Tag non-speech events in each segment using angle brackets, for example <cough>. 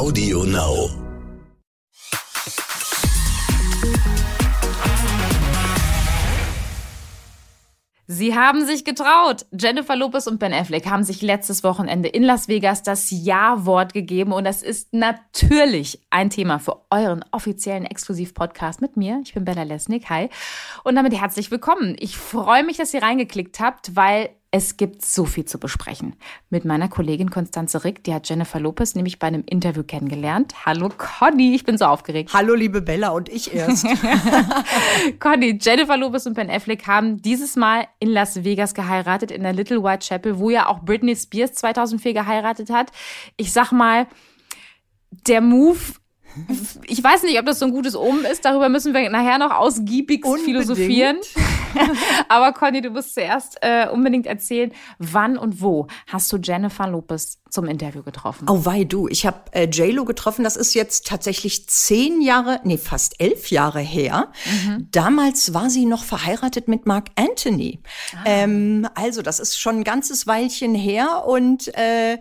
Audio Now. Sie haben sich getraut. Jennifer Lopez und Ben Affleck haben sich letztes Wochenende in Las Vegas das Ja-Wort gegeben. Und das ist natürlich ein Thema für euren offiziellen Exklusiv-Podcast mit mir. Ich bin Bella Lesnick. Hi. Und damit herzlich willkommen. Ich freue mich, dass ihr reingeklickt habt, weil es gibt so viel zu besprechen. Mit meiner Kollegin Konstanze Rick, die hat Jennifer Lopez nämlich bei einem Interview kennengelernt. Hallo Conny, ich bin so aufgeregt. Hallo liebe Bella und ich erst. <laughs> Conny, Jennifer Lopez und Ben Affleck haben dieses Mal in Las Vegas geheiratet, in der Little White Chapel, wo ja auch Britney Spears 2004 geheiratet hat. Ich sag mal, der Move ich weiß nicht, ob das so ein gutes Omen ist. Darüber müssen wir nachher noch ausgiebig philosophieren. <laughs> Aber Conny, du musst zuerst äh, unbedingt erzählen, wann und wo hast du Jennifer Lopez zum Interview getroffen? Oh, wei du, ich habe äh, JLo getroffen. Das ist jetzt tatsächlich zehn Jahre, nee, fast elf Jahre her. Mhm. Damals war sie noch verheiratet mit Mark Anthony. Ah. Ähm, also, das ist schon ein ganzes Weilchen her und äh,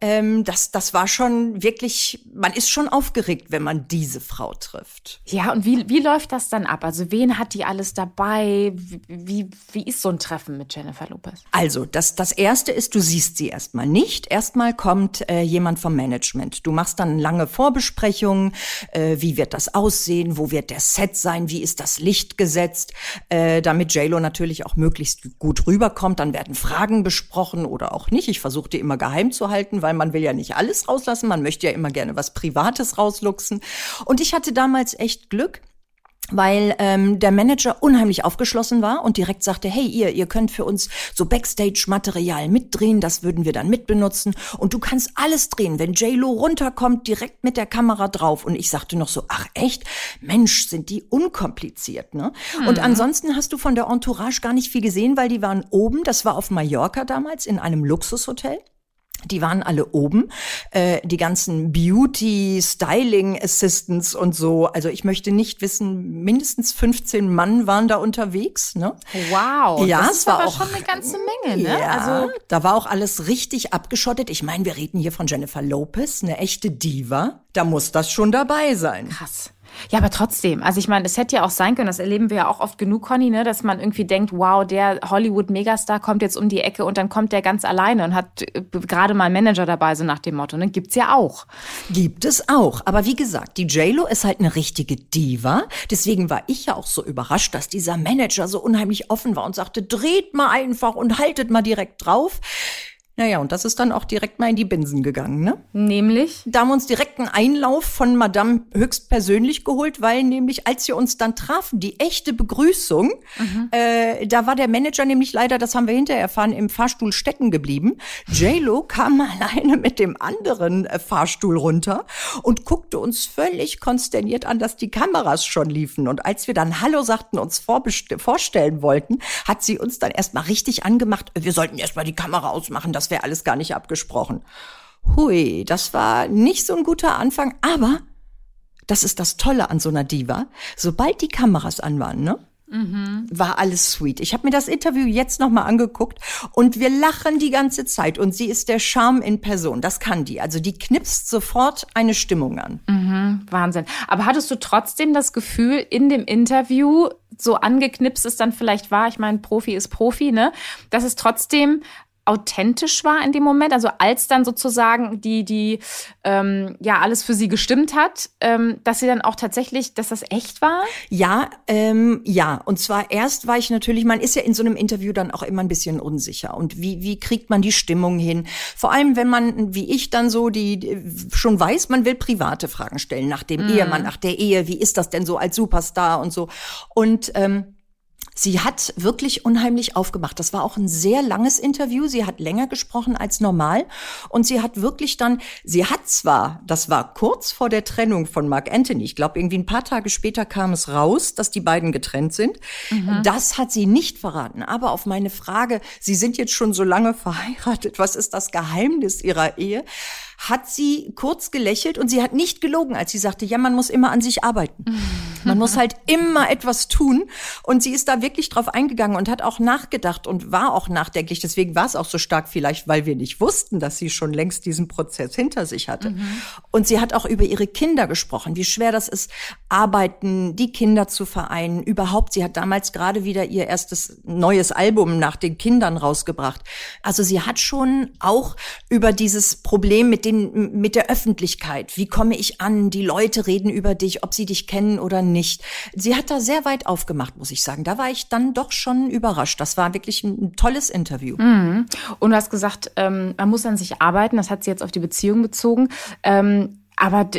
ähm, das, das war schon wirklich, man ist schon aufgeregt, wenn man diese Frau trifft. Ja, und wie, wie läuft das dann ab? Also wen hat die alles dabei? Wie, wie ist so ein Treffen mit Jennifer Lopez? Also, das, das Erste ist, du siehst sie erstmal nicht. Erstmal kommt äh, jemand vom Management. Du machst dann lange Vorbesprechungen. Äh, wie wird das aussehen? Wo wird der Set sein? Wie ist das Licht gesetzt? Äh, damit JLo natürlich auch möglichst gut rüberkommt. Dann werden Fragen besprochen oder auch nicht. Ich versuche die immer geheim zu halten, weil weil man will ja nicht alles rauslassen, man möchte ja immer gerne was Privates rausluxen. Und ich hatte damals echt Glück weil ähm, der Manager unheimlich aufgeschlossen war und direkt sagte, hey ihr, ihr könnt für uns so Backstage-Material mitdrehen, das würden wir dann mitbenutzen und du kannst alles drehen, wenn J-Lo runterkommt, direkt mit der Kamera drauf und ich sagte noch so, ach echt, Mensch, sind die unkompliziert, ne? Mhm. Und ansonsten hast du von der Entourage gar nicht viel gesehen, weil die waren oben, das war auf Mallorca damals in einem Luxushotel. Die waren alle oben, äh, die ganzen Beauty, Styling Assistants und so. Also ich möchte nicht wissen, mindestens 15 Mann waren da unterwegs. Ne? Wow, ja, das es war auch schon eine ganze Menge. Ne? Ja, also da war auch alles richtig abgeschottet. Ich meine, wir reden hier von Jennifer Lopez, eine echte Diva. Da muss das schon dabei sein. Krass. Ja, aber trotzdem. Also ich meine, es hätte ja auch sein können, das erleben wir ja auch oft genug, Conny, ne, dass man irgendwie denkt, wow, der Hollywood-Megastar kommt jetzt um die Ecke und dann kommt der ganz alleine und hat äh, gerade mal einen Manager dabei, so nach dem Motto. Ne? Gibt's ja auch. Gibt es auch. Aber wie gesagt, die JLo ist halt eine richtige Diva. Deswegen war ich ja auch so überrascht, dass dieser Manager so unheimlich offen war und sagte, dreht mal einfach und haltet mal direkt drauf. Naja, und das ist dann auch direkt mal in die Binsen gegangen, ne? Nämlich? Da haben wir uns direkt einen Einlauf von Madame höchstpersönlich geholt, weil nämlich, als wir uns dann trafen, die echte Begrüßung, mhm. äh, da war der Manager nämlich leider, das haben wir hinterher erfahren, im Fahrstuhl stecken geblieben. J-Lo kam <laughs> alleine mit dem anderen äh, Fahrstuhl runter und guckte uns völlig konsterniert an, dass die Kameras schon liefen. Und als wir dann Hallo sagten, uns vorstellen wollten, hat sie uns dann erstmal richtig angemacht, wir sollten erstmal die Kamera ausmachen, das wäre alles gar nicht abgesprochen. Hui, das war nicht so ein guter Anfang, aber das ist das Tolle an so einer Diva. Sobald die Kameras an waren, ne? Mhm. War alles sweet. Ich habe mir das Interview jetzt nochmal angeguckt und wir lachen die ganze Zeit und sie ist der Charme in Person. Das kann die. Also die knipst sofort eine Stimmung an. Mhm, Wahnsinn. Aber hattest du trotzdem das Gefühl in dem Interview, so angeknipst es dann vielleicht war, ich meine, Profi ist Profi, ne, dass es trotzdem authentisch war in dem Moment, also als dann sozusagen die, die ähm, ja alles für sie gestimmt hat, ähm, dass sie dann auch tatsächlich, dass das echt war? Ja, ähm, ja. Und zwar erst war ich natürlich, man ist ja in so einem Interview dann auch immer ein bisschen unsicher. Und wie, wie kriegt man die Stimmung hin? Vor allem, wenn man, wie ich dann so, die, schon weiß, man will private Fragen stellen nach dem mm. Ehemann, nach der Ehe, wie ist das denn so als Superstar und so. Und ähm, Sie hat wirklich unheimlich aufgemacht. Das war auch ein sehr langes Interview. Sie hat länger gesprochen als normal. Und sie hat wirklich dann, sie hat zwar, das war kurz vor der Trennung von Mark Anthony, ich glaube irgendwie ein paar Tage später kam es raus, dass die beiden getrennt sind. Mhm. Das hat sie nicht verraten. Aber auf meine Frage, Sie sind jetzt schon so lange verheiratet, was ist das Geheimnis Ihrer Ehe? Hat sie kurz gelächelt und sie hat nicht gelogen, als sie sagte, ja, man muss immer an sich arbeiten. Man muss halt <laughs> immer etwas tun. Und sie ist da wirklich drauf eingegangen und hat auch nachgedacht und war auch nachdenklich. Deswegen war es auch so stark vielleicht, weil wir nicht wussten, dass sie schon längst diesen Prozess hinter sich hatte. Mhm. Und sie hat auch über ihre Kinder gesprochen, wie schwer das ist, arbeiten, die Kinder zu vereinen. Überhaupt, sie hat damals gerade wieder ihr erstes neues Album nach den Kindern rausgebracht. Also sie hat schon auch über dieses Problem mit den, mit der Öffentlichkeit. Wie komme ich an? Die Leute reden über dich, ob sie dich kennen oder nicht. Sie hat da sehr weit aufgemacht, muss ich sagen. Da war ich dann doch schon überrascht. Das war wirklich ein tolles Interview. Mhm. Und du hast gesagt, ähm, man muss an sich arbeiten. Das hat sie jetzt auf die Beziehung bezogen. Ähm, aber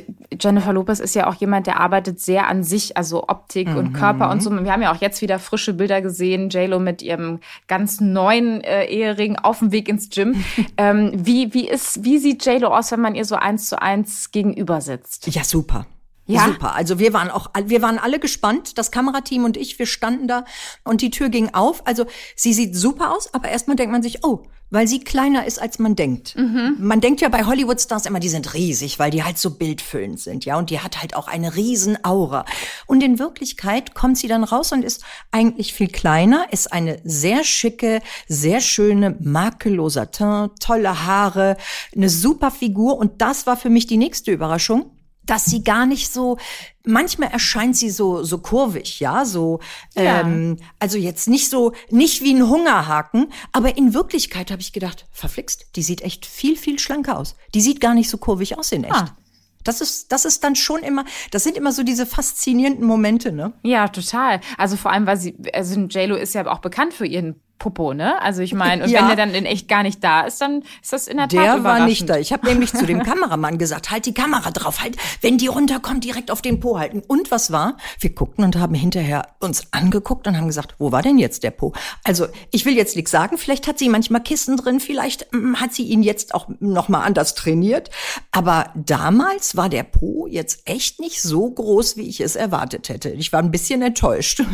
Jennifer Lopez ist ja auch jemand, der arbeitet sehr an sich, also Optik mhm. und Körper und so. Wir haben ja auch jetzt wieder frische Bilder gesehen, JLo mit ihrem ganz neuen äh, Ehering auf dem Weg ins Gym. <laughs> ähm, wie, wie, ist, wie sieht JLo aus, wenn man ihr so eins zu eins gegenüber sitzt? Ja, super. Ja. Super. Also wir waren auch, wir waren alle gespannt. Das Kamerateam und ich, wir standen da und die Tür ging auf. Also sie sieht super aus, aber erstmal denkt man sich, oh, weil sie kleiner ist, als man denkt. Mhm. Man denkt ja bei Hollywood-Stars immer, die sind riesig, weil die halt so bildfüllend sind, ja. Und die hat halt auch eine riesen Aura. Und in Wirklichkeit kommt sie dann raus und ist eigentlich viel kleiner, ist eine sehr schicke, sehr schöne, makelloser Teint, tolle Haare, eine super Figur. Und das war für mich die nächste Überraschung dass sie gar nicht so, manchmal erscheint sie so, so kurvig, ja, so, ja. Ähm, also jetzt nicht so, nicht wie ein Hungerhaken, aber in Wirklichkeit habe ich gedacht, verflixt, die sieht echt viel, viel schlanker aus. Die sieht gar nicht so kurvig aus in echt. Ah. Das ist, das ist dann schon immer, das sind immer so diese faszinierenden Momente, ne? Ja, total. Also vor allem, weil sie, also JLo ist ja auch bekannt für ihren Popo, ne? Also ich meine, und <laughs> ja. wenn der dann in echt gar nicht da ist, dann ist das in der Tat Der war nicht da. Ich habe nämlich zu dem <laughs> Kameramann gesagt, halt die Kamera drauf, halt, wenn die runterkommt, direkt auf den Po halten. Und was war? Wir guckten und haben hinterher uns angeguckt und haben gesagt, wo war denn jetzt der Po? Also ich will jetzt nichts sagen, vielleicht hat sie manchmal Kissen drin, vielleicht mm, hat sie ihn jetzt auch noch mal anders trainiert. Aber damals war der Po jetzt echt nicht so groß, wie ich es erwartet hätte. Ich war ein bisschen enttäuscht. <laughs>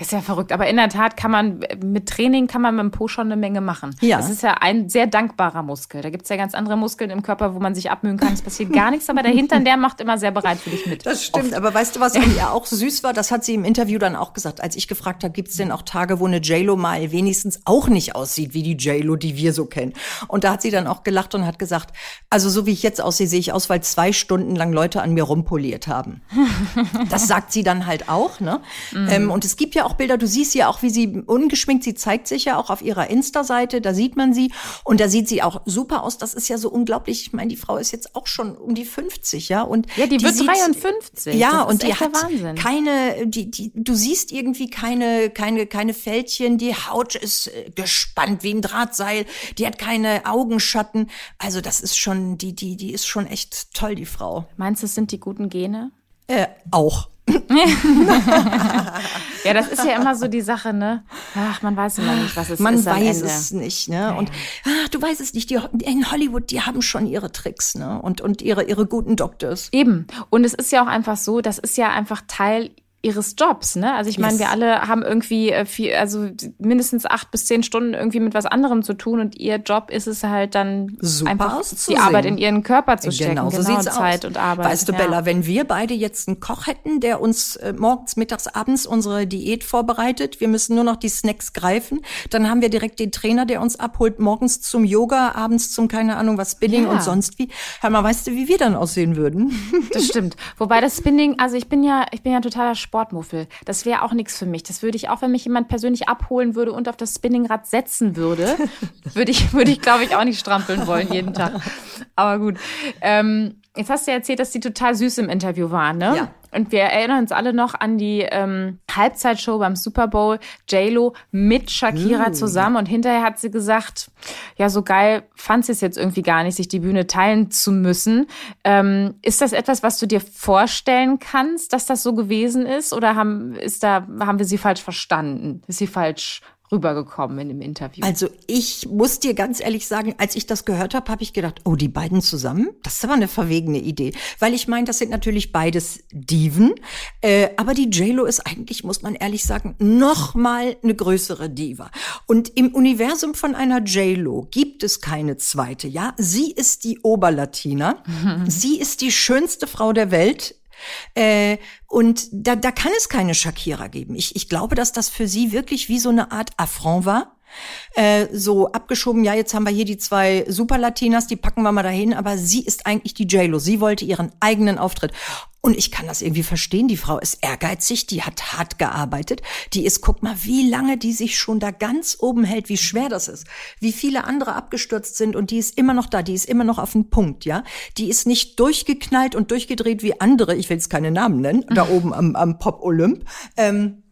Ist ja verrückt, aber in der Tat kann man mit Training kann man mit dem Po schon eine Menge machen. Ja. Das ist ja ein sehr dankbarer Muskel. Da gibt es ja ganz andere Muskeln im Körper, wo man sich abmühen kann. Es passiert gar nichts, aber der Hintern, der macht immer sehr bereit für dich mit. Das stimmt, Oft. aber weißt du, was ihr <laughs> auch süß war? Das hat sie im Interview dann auch gesagt. Als ich gefragt habe, gibt es denn auch Tage, wo eine JLo mal wenigstens auch nicht aussieht wie die JLo, die wir so kennen? Und da hat sie dann auch gelacht und hat gesagt, also so wie ich jetzt aussehe, sehe ich aus, weil zwei Stunden lang Leute an mir rumpoliert haben. <laughs> das sagt sie dann halt auch, ne? Mhm. Ähm, und es gibt ja auch Bilder, du siehst ja auch, wie sie ungeschminkt, sie zeigt sich ja auch auf ihrer Insta-Seite, da sieht man sie und da sieht sie auch super aus. Das ist ja so unglaublich. Ich meine, die Frau ist jetzt auch schon um die 50, ja und ja, die, die wird sieht, 53. Ja, und die hat Wahnsinn. keine, die, die, du siehst irgendwie keine, keine, keine Fältchen. Die Haut ist äh, gespannt wie ein Drahtseil. Die hat keine Augenschatten. Also das ist schon, die, die, die ist schon echt toll, die Frau. Meinst du, es sind die guten Gene? Äh, auch. <laughs> ja, das ist ja immer so die Sache, ne? Ach, man weiß immer nicht, was es man ist. Man weiß es nicht, ne? Und ach, du weißt es nicht. Die, in Hollywood, die haben schon ihre Tricks, ne? Und und ihre ihre guten Doctors. Eben. Und es ist ja auch einfach so, das ist ja einfach Teil ihres Jobs, ne? Also ich meine, yes. wir alle haben irgendwie äh, viel, also mindestens acht bis zehn Stunden irgendwie mit was anderem zu tun und ihr Job ist es halt dann Super einfach die Arbeit in ihren Körper zu stecken, genau, so genau Zeit aus. und Arbeit. Weißt du, ja. Bella, wenn wir beide jetzt einen Koch hätten, der uns äh, morgens, mittags, abends unsere Diät vorbereitet, wir müssen nur noch die Snacks greifen, dann haben wir direkt den Trainer, der uns abholt, morgens zum Yoga, abends zum keine Ahnung was Spinning ja. und sonst wie. Hör mal, weißt du, wie wir dann aussehen würden? Das <laughs> stimmt. Wobei das Spinning, also ich bin ja, ich bin ja totaler Sportmuffel. Das wäre auch nichts für mich. Das würde ich auch, wenn mich jemand persönlich abholen würde und auf das Spinningrad setzen würde, <laughs> würde ich, würde ich, glaube ich, auch nicht strampeln wollen jeden Tag. Aber gut. Ähm, Jetzt hast du ja erzählt, dass die total süß im Interview waren, ne? Ja. Und wir erinnern uns alle noch an die ähm, Halbzeitshow beim Super Bowl, JLo mit Shakira mm. zusammen. Und hinterher hat sie gesagt, ja, so geil fand sie es jetzt irgendwie gar nicht, sich die Bühne teilen zu müssen. Ähm, ist das etwas, was du dir vorstellen kannst, dass das so gewesen ist? Oder haben, ist da, haben wir sie falsch verstanden? Ist sie falsch rübergekommen in dem Interview. Also ich muss dir ganz ehrlich sagen, als ich das gehört habe, habe ich gedacht, oh, die beiden zusammen, das ist aber eine verwegene Idee. Weil ich meine, das sind natürlich beides Diven, äh, aber die JLo ist eigentlich, muss man ehrlich sagen, noch mal eine größere Diva. Und im Universum von einer JLo gibt es keine zweite, ja? Sie ist die Oberlatina. <laughs> Sie ist die schönste Frau der Welt äh, und da, da kann es keine Shakira geben. Ich, ich glaube, dass das für sie wirklich wie so eine Art Affront war. Äh, so abgeschoben, ja, jetzt haben wir hier die zwei Super-Latinas, die packen wir mal dahin, aber sie ist eigentlich die JLo. Sie wollte ihren eigenen Auftritt. Und ich kann das irgendwie verstehen. Die Frau ist ehrgeizig, die hat hart gearbeitet. Die ist, guck mal, wie lange die sich schon da ganz oben hält, wie schwer das ist. Wie viele andere abgestürzt sind und die ist immer noch da, die ist immer noch auf dem Punkt, ja. Die ist nicht durchgeknallt und durchgedreht wie andere, ich will jetzt keine Namen nennen, da oben am, am Pop-Olymp. Ähm,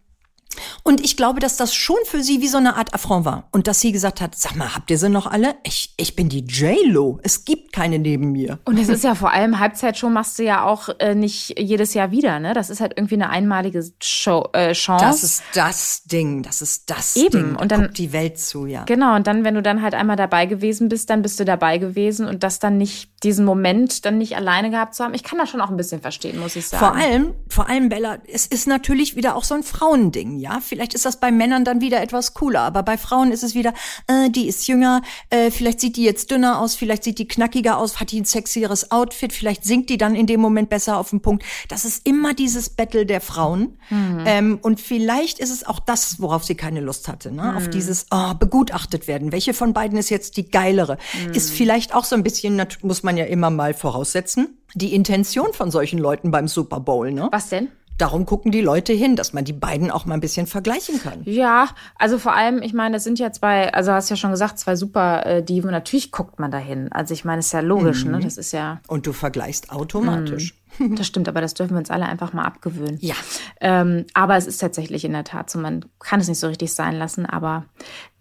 und ich glaube, dass das schon für sie wie so eine Art Affront war. Und dass sie gesagt hat, sag mal, habt ihr sie noch alle? Ich, ich bin die J-Lo. Es gibt keine neben mir. Und es ist ja vor allem, Halbzeitshow machst du ja auch äh, nicht jedes Jahr wieder, ne? Das ist halt irgendwie eine einmalige Show, äh, Chance. Das ist das Ding. Das ist das Eben. Ding. Da Und dann- guckt die Welt zu, ja. Genau, und dann, wenn du dann halt einmal dabei gewesen bist, dann bist du dabei gewesen und das dann nicht, diesen Moment dann nicht alleine gehabt zu haben. Ich kann das schon auch ein bisschen verstehen, muss ich sagen. Vor allem, vor allem, Bella, es ist natürlich wieder auch so ein Frauending, ja. Vielleicht ist das bei Männern dann wieder etwas cooler, aber bei Frauen ist es wieder, äh, die ist jünger, äh, vielleicht sieht die jetzt dünner aus, vielleicht sieht die knackiger aus, hat die ein sexieres Outfit, vielleicht singt die dann in dem Moment besser auf den Punkt. Das ist immer dieses Battle der Frauen. Ähm, und vielleicht ist es auch das, worauf sie keine Lust hatte, ne? Auf dieses, oh, begutachtet werden. Welche von beiden ist jetzt die geilere? Ist vielleicht auch so ein bisschen, muss man ja immer mal voraussetzen, die Intention von solchen Leuten beim Super Bowl, ne? Was denn? Darum gucken die Leute hin, dass man die beiden auch mal ein bisschen vergleichen kann. Ja, also vor allem, ich meine, das sind ja zwei, also hast ja schon gesagt, zwei super äh, Diven. Natürlich guckt man dahin. Also ich meine, ist ja logisch, ne? Das ist ja, Und du vergleichst automatisch. Das stimmt, aber das dürfen wir uns alle einfach mal abgewöhnen. Ja. Ähm, aber es ist tatsächlich in der Tat so, man kann es nicht so richtig sein lassen, aber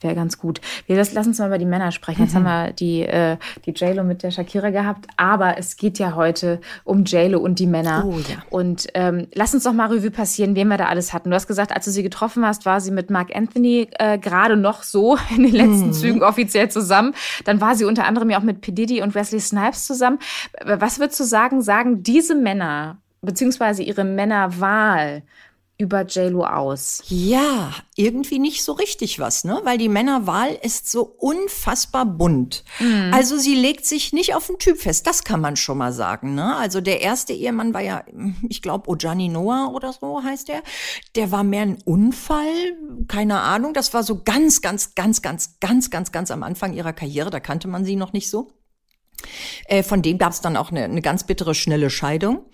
wäre ganz gut. Wir lass, lass uns mal über die Männer sprechen. Jetzt haben wir die, äh, die JLo mit der Shakira gehabt, aber es geht ja heute um JLo und die Männer. Oh ja. Und ähm, lass uns doch mal Revue passieren, wen wir da alles hatten. Du hast gesagt, als du sie getroffen hast, war sie mit Mark Anthony äh, gerade noch so <laughs> in den letzten Zügen offiziell zusammen. Dann war sie unter anderem ja auch mit P. Diddy und Wesley Snipes zusammen. Was würdest du sagen, sagen diese Männer, beziehungsweise ihre Männerwahl über JLo aus? Ja, irgendwie nicht so richtig was, ne? Weil die Männerwahl ist so unfassbar bunt. Also sie legt sich nicht auf den Typ fest, das kann man schon mal sagen, ne? Also der erste Ehemann war ja, ich glaube, Ojani Noah oder so heißt der. Der war mehr ein Unfall, keine Ahnung. Das war so ganz, ganz, ganz, ganz, ganz, ganz, ganz am Anfang ihrer Karriere. Da kannte man sie noch nicht so. Äh, von dem gab es dann auch eine, eine ganz bittere, schnelle Scheidung.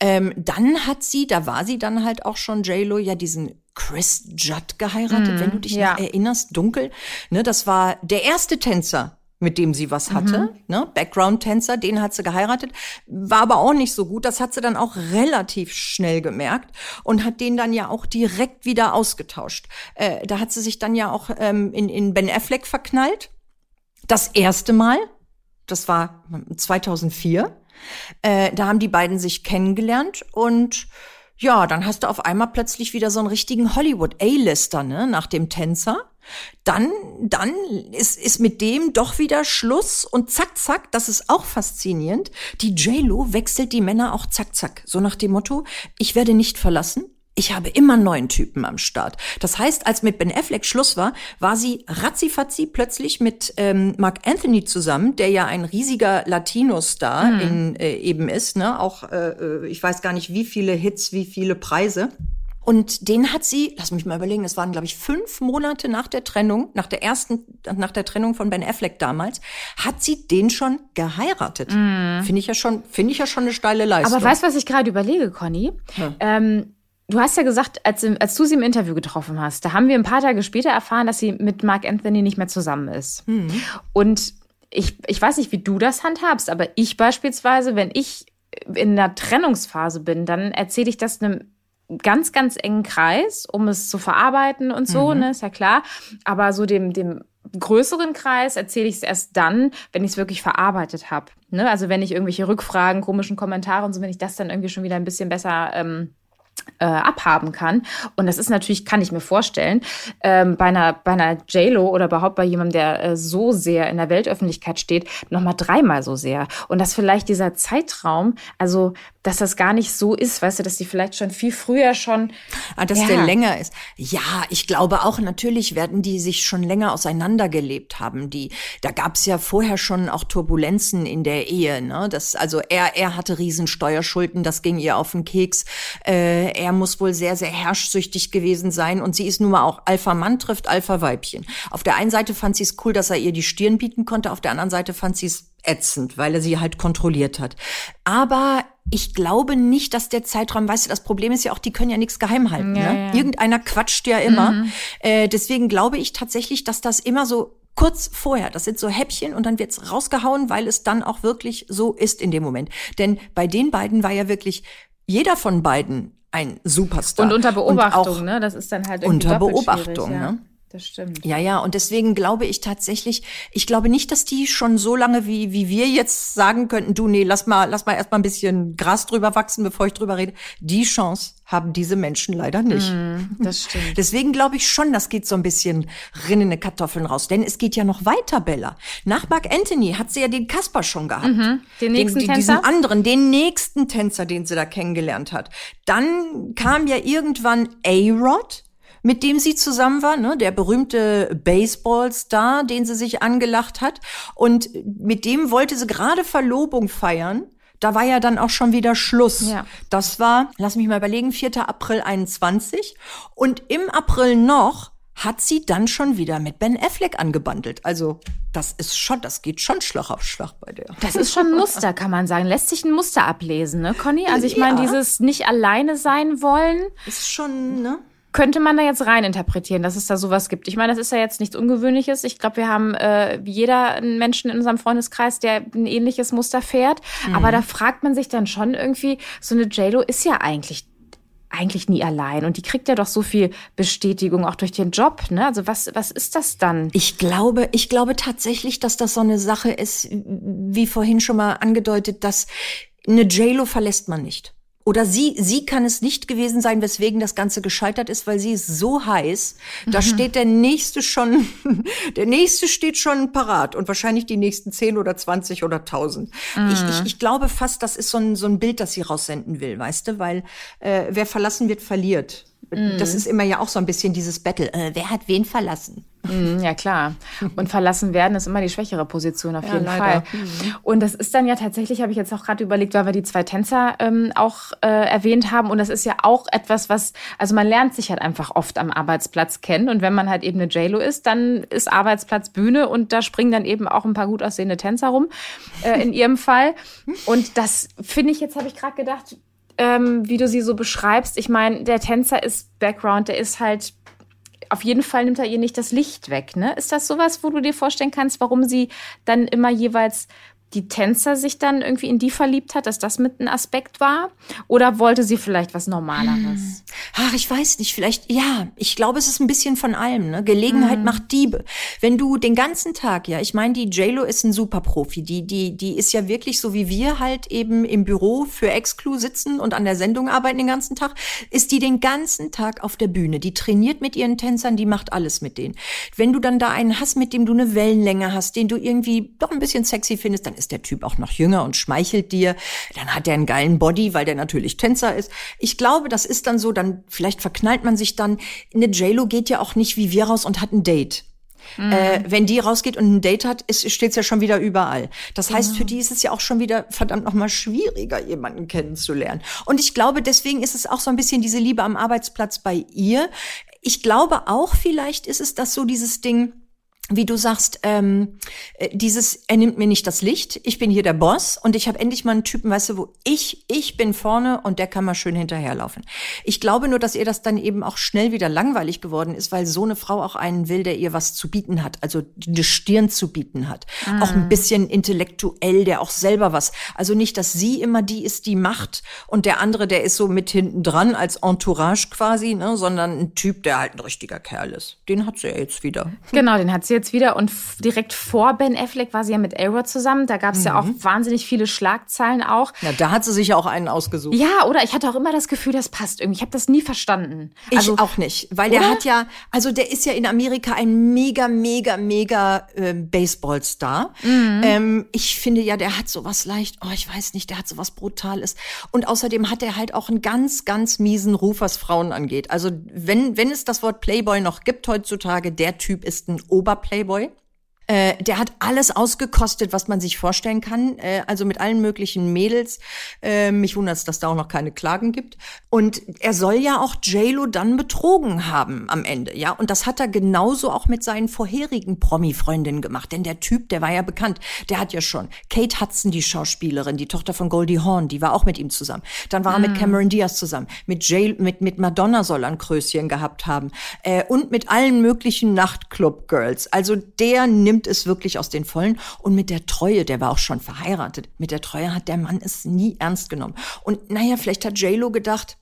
Ähm, dann hat sie, da war sie dann halt auch schon J-Lo, ja diesen Chris Judd geheiratet, wenn du dich ja. noch erinnerst, dunkel. Ne, das war der erste Tänzer, mit dem sie was hatte, ne, Background-Tänzer, den hat sie geheiratet, war aber auch nicht so gut. Das hat sie dann auch relativ schnell gemerkt und hat den dann ja auch direkt wieder ausgetauscht. Äh, da hat sie sich dann ja auch ähm, in, in Ben Affleck verknallt. Das erste Mal, das war 2004. Äh, da haben die beiden sich kennengelernt und ja, dann hast du auf einmal plötzlich wieder so einen richtigen Hollywood-A-Lister, ne, nach dem Tänzer. Dann, dann ist, ist mit dem doch wieder Schluss und zack, zack, das ist auch faszinierend. Die J-Lo wechselt die Männer auch zack, zack. So nach dem Motto, ich werde nicht verlassen, ich habe immer einen neuen Typen am Start. Das heißt, als mit Ben Affleck Schluss war, war sie ratzifatzi plötzlich mit ähm, Mark Anthony zusammen, der ja ein riesiger Latino-Star in, äh, eben ist. Ne? Auch, äh, äh, ich weiß gar nicht, wie viele Hits, wie viele Preise. Und den hat sie, lass mich mal überlegen, es waren, glaube ich, fünf Monate nach der Trennung, nach der ersten, nach der Trennung von Ben Affleck damals, hat sie den schon geheiratet. Finde ich ja schon, finde ich ja schon eine steile Leistung. Aber weißt du, was ich gerade überlege, Conny? Ähm, du hast ja gesagt, als, als du sie im Interview getroffen hast, da haben wir ein paar Tage später erfahren, dass sie mit Mark Anthony nicht mehr zusammen ist. Und ich, ich weiß nicht, wie du das handhabst, aber ich beispielsweise, wenn ich in einer Trennungsphase bin, dann erzähle ich das einem ganz, ganz engen Kreis, um es zu verarbeiten und so, ne, ist ja klar. Aber so dem, dem größeren Kreis erzähle ich es erst dann, wenn ich es wirklich verarbeitet habe. Ne? Also wenn ich irgendwelche Rückfragen, komischen Kommentare und so, wenn ich das dann irgendwie schon wieder ein bisschen besser ähm, äh, abhaben kann. Und das ist natürlich, kann ich mir vorstellen, ähm, bei einer, bei einer JLo oder überhaupt bei jemandem, der äh, so sehr in der Weltöffentlichkeit steht, nochmal dreimal so sehr. Und dass vielleicht dieser Zeitraum, also dass das gar nicht so ist, weißt du, dass die vielleicht schon viel früher schon. Ah, dass ja. der länger ist. Ja, ich glaube auch, natürlich werden die sich schon länger auseinandergelebt haben. Die, da gab's ja vorher schon auch Turbulenzen in der Ehe. Ne? Das, also er, er hatte Riesensteuerschulden, das ging ihr auf den Keks. Äh, er muss wohl sehr, sehr herrschsüchtig gewesen sein. Und sie ist nun mal auch Alpha-Mann trifft Alpha-Weibchen. Auf der einen Seite fand sie es cool, dass er ihr die Stirn bieten konnte, auf der anderen Seite fand sie es ätzend, weil er sie halt kontrolliert hat. Aber ich glaube nicht, dass der Zeitraum, weißt du, das Problem ist ja auch, die können ja nichts geheim halten. Ja, ne? ja. Irgendeiner quatscht ja immer. Mhm. Äh, deswegen glaube ich tatsächlich, dass das immer so kurz vorher, das sind so Häppchen und dann wird's rausgehauen, weil es dann auch wirklich so ist in dem Moment. Denn bei den beiden war ja wirklich jeder von beiden ein Superstar. Und unter Beobachtung, und ne? Das ist dann halt irgendwie unter Beobachtung, ja. ne? Das stimmt. Ja, ja, und deswegen glaube ich tatsächlich, ich glaube nicht, dass die schon so lange wie, wie wir jetzt sagen könnten, du, nee, lass mal, lass mal erst mal ein bisschen Gras drüber wachsen, bevor ich drüber rede. Die Chance haben diese Menschen leider nicht. Mm, das stimmt. <laughs> Deswegen glaube ich schon, das geht so ein bisschen rinnende Kartoffeln raus. Denn es geht ja noch weiter, Bella. Nach Mark Anthony hat sie ja den Kasper schon gehabt. Mhm, den nächsten den, Tänzer? Diesen anderen, den nächsten Tänzer, den sie da kennengelernt hat. Dann kam ja irgendwann A-Rod mit dem sie zusammen war, ne? der berühmte Baseballstar, den sie sich angelacht hat. Und mit dem wollte sie gerade Verlobung feiern. Da war ja dann auch schon wieder Schluss. Ja. Das war, lass mich mal überlegen, 4. April 21. Und im April noch hat sie dann schon wieder mit Ben Affleck angebandelt. Also das ist schon, das geht schon Schlag auf Schlag bei der. Das ist schon ein Muster, kann man sagen. Lässt sich ein Muster ablesen, ne, Conny? Also ich ja. meine, dieses nicht alleine sein wollen. Ist schon, ne? Könnte man da jetzt rein interpretieren, dass es da sowas gibt? Ich meine, das ist ja jetzt nichts Ungewöhnliches. Ich glaube, wir haben äh, jeder einen Menschen in unserem Freundeskreis, der ein ähnliches Muster fährt. Mhm. Aber da fragt man sich dann schon irgendwie, so eine JLo ist ja eigentlich eigentlich nie allein und die kriegt ja doch so viel Bestätigung auch durch den Job, ne? Also was was ist das dann? Ich glaube, ich glaube tatsächlich, dass das so eine Sache ist, wie vorhin schon mal angedeutet, dass eine JLo verlässt man nicht. Oder sie, sie kann es nicht gewesen sein, weswegen das Ganze gescheitert ist, weil sie ist so heiß. Da mhm. steht der nächste schon, <laughs> der nächste steht schon parat und wahrscheinlich die nächsten zehn oder zwanzig oder tausend. Mhm. Ich, ich, ich glaube fast, das ist so ein, so ein Bild, das sie raussenden will, weißt du, weil äh, wer verlassen wird, verliert. Mhm. Das ist immer ja auch so ein bisschen dieses Battle. Äh, wer hat wen verlassen? Mhm, ja, klar. <laughs> Und verlassen werden ist immer die schwächere Position auf ja, jeden leider. Fall. Mhm. Und das ist dann ja tatsächlich, habe ich jetzt auch gerade überlegt, weil wir die zwei Tänzer ähm, auch äh, erwähnt haben. Und das ist ja auch etwas, was, also man lernt sich halt einfach oft am Arbeitsplatz kennen. Und wenn man halt eben eine JLo ist, dann ist Arbeitsplatz Bühne und da springen dann eben auch ein paar gut aussehende Tänzer rum, äh, in ihrem Fall. Und das finde ich, jetzt habe ich gerade gedacht, ähm, wie du sie so beschreibst. Ich meine, der Tänzer ist Background, der ist halt auf jeden Fall nimmt er ihr nicht das Licht weg. Ne? Ist das sowas, wo du dir vorstellen kannst, warum sie dann immer jeweils die Tänzer sich dann irgendwie in die verliebt hat, dass das mit ein Aspekt war? Oder wollte sie vielleicht was Normaleres? Hm. Ach, ich weiß nicht, vielleicht, ja, ich glaube, es ist ein bisschen von allem, ne? Gelegenheit hm. macht Diebe. Wenn du den ganzen Tag, ja, ich meine, die JLo ist ein Superprofi, die, die, die ist ja wirklich so wie wir halt eben im Büro für Exclu sitzen und an der Sendung arbeiten den ganzen Tag, ist die den ganzen Tag auf der Bühne. Die trainiert mit ihren Tänzern, die macht alles mit denen. Wenn du dann da einen hast, mit dem du eine Wellenlänge hast, den du irgendwie doch ein bisschen sexy findest, dann ist der Typ auch noch jünger und schmeichelt dir. Dann hat er einen geilen Body, weil der natürlich Tänzer ist. Ich glaube, das ist dann so, dann vielleicht verknallt man sich dann. Eine JLo geht ja auch nicht wie wir raus und hat ein Date. Mhm. Äh, wenn die rausgeht und ein Date hat, steht es ja schon wieder überall. Das heißt, genau. für die ist es ja auch schon wieder verdammt nochmal schwieriger, jemanden kennenzulernen. Und ich glaube, deswegen ist es auch so ein bisschen diese Liebe am Arbeitsplatz bei ihr. Ich glaube auch, vielleicht ist es das so dieses Ding, wie du sagst, ähm, äh, dieses, er nimmt mir nicht das Licht, ich bin hier der Boss und ich habe endlich mal einen Typen, weißt du, wo ich, ich bin vorne und der kann mal schön hinterherlaufen. Ich glaube nur, dass ihr das dann eben auch schnell wieder langweilig geworden ist, weil so eine Frau auch einen will, der ihr was zu bieten hat, also eine Stirn zu bieten hat. Mhm. Auch ein bisschen intellektuell, der auch selber was. Also nicht, dass sie immer die ist, die macht und der andere, der ist so mit hinten dran als Entourage quasi, ne, sondern ein Typ, der halt ein richtiger Kerl ist. Den hat sie ja jetzt wieder. Genau, den hat sie jetzt wieder und direkt vor Ben Affleck war sie ja mit A-Rod zusammen. Da gab es mhm. ja auch wahnsinnig viele Schlagzeilen auch. Ja, da hat sie sich ja auch einen ausgesucht. Ja, oder ich hatte auch immer das Gefühl, das passt irgendwie. Ich habe das nie verstanden. Also, ich auch nicht, weil oder? der hat ja, also der ist ja in Amerika ein mega, mega, mega äh, Baseballstar. Mhm. Ähm, ich finde ja, der hat sowas leicht, oh, ich weiß nicht, der hat sowas Brutales. Und außerdem hat er halt auch einen ganz, ganz miesen Ruf, was Frauen angeht. Also wenn, wenn es das Wort Playboy noch gibt heutzutage, der Typ ist ein Oberplayboy. Playboy. Äh, der hat alles ausgekostet, was man sich vorstellen kann. Äh, also mit allen möglichen Mädels. Äh, mich wundert es, dass da auch noch keine Klagen gibt. Und er soll ja auch JLo dann betrogen haben am Ende, ja. Und das hat er genauso auch mit seinen vorherigen Promi-Freundinnen gemacht. Denn der Typ, der war ja bekannt. Der hat ja schon Kate Hudson, die Schauspielerin, die Tochter von Goldie Hawn, die war auch mit ihm zusammen. Dann war er mit mhm. Cameron Diaz zusammen. Mit, J mit, mit Madonna soll er ein Kröschen gehabt haben. Äh, und mit allen möglichen Nachtclub-Girls. Also der nimmt nimmt es wirklich aus den Vollen. Und mit der Treue, der war auch schon verheiratet, mit der Treue hat der Mann es nie ernst genommen. Und naja, vielleicht hat JLo gedacht,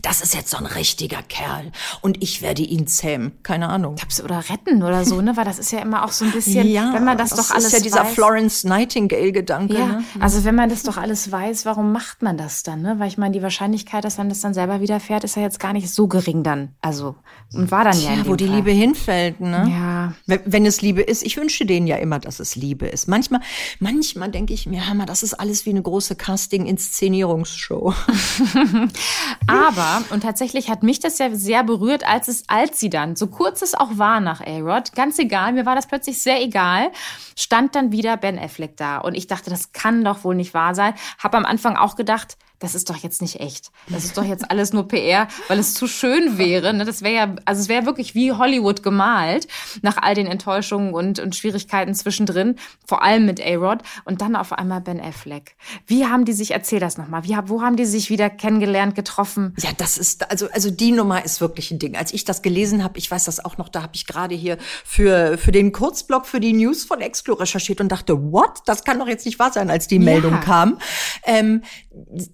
das ist jetzt so ein richtiger Kerl und ich werde ihn zähmen. Keine Ahnung. Oder retten oder so, ne? Weil das ist ja immer auch so ein bisschen, ja, wenn man das, das doch alles weiß. Das ist ja dieser Florence Nightingale-Gedanke. Ja, ne? also wenn man das doch alles weiß, warum macht man das dann, ne? Weil ich meine, die Wahrscheinlichkeit, dass man das dann selber widerfährt, ist ja jetzt gar nicht so gering dann. Also, und war dann Tja, ja. wo die Liebe hinfällt, ne? Ja. Wenn, wenn es Liebe ist, ich wünsche denen ja immer, dass es Liebe ist. Manchmal, manchmal denke ich mir, mal, das ist alles wie eine große Casting-Inszenierungsshow. <laughs> <laughs> Aber aber, und tatsächlich hat mich das ja sehr berührt, als es, als sie dann, so kurz es auch war nach A-Rod, ganz egal, mir war das plötzlich sehr egal, stand dann wieder Ben Affleck da. Und ich dachte, das kann doch wohl nicht wahr sein. Hab am Anfang auch gedacht, das ist doch jetzt nicht echt. Das ist doch jetzt alles nur PR, weil es zu schön wäre. Ne? Das wäre ja, also es wäre wirklich wie Hollywood gemalt, nach all den Enttäuschungen und, und Schwierigkeiten zwischendrin, vor allem mit A-Rod und dann auf einmal Ben Affleck. Wie haben die sich, erzähl das nochmal, wie, wo haben die sich wieder kennengelernt, getroffen? Ja, das ist, also, also die Nummer ist wirklich ein Ding. Als ich das gelesen habe, ich weiß das auch noch, da habe ich gerade hier für, für den Kurzblog für die News von Exclu recherchiert und dachte, what? Das kann doch jetzt nicht wahr sein, als die Meldung ja. kam. Ähm,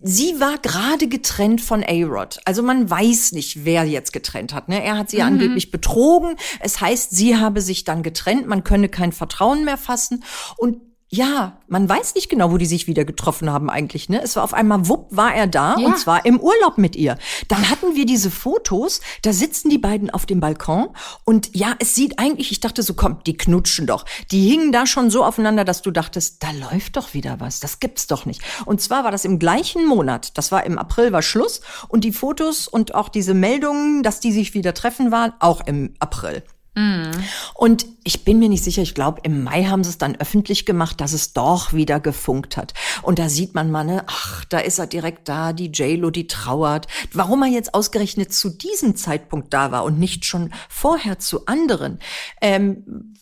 sie war gerade getrennt von A-Rod. Also man weiß nicht, wer jetzt getrennt hat. Ne? Er hat sie mhm. angeblich betrogen. Es heißt, sie habe sich dann getrennt. Man könne kein Vertrauen mehr fassen. Und ja, man weiß nicht genau, wo die sich wieder getroffen haben eigentlich. Ne? Es war auf einmal, wupp, war er da ja. und zwar im Urlaub mit ihr. Dann hatten wir diese Fotos, da sitzen die beiden auf dem Balkon und ja, es sieht eigentlich, ich dachte so, komm, die knutschen doch. Die hingen da schon so aufeinander, dass du dachtest, da läuft doch wieder was, das gibt's doch nicht. Und zwar war das im gleichen Monat, das war im April, war Schluss und die Fotos und auch diese Meldungen, dass die sich wieder treffen waren, auch im April. Mhm. Und ich bin mir nicht sicher, ich glaube, im Mai haben sie es dann öffentlich gemacht, dass es doch wieder gefunkt hat. Und da sieht man mal, ne, ach, da ist er direkt da, die JLo, die trauert. Warum er jetzt ausgerechnet zu diesem Zeitpunkt da war und nicht schon vorher zu anderen, ähm,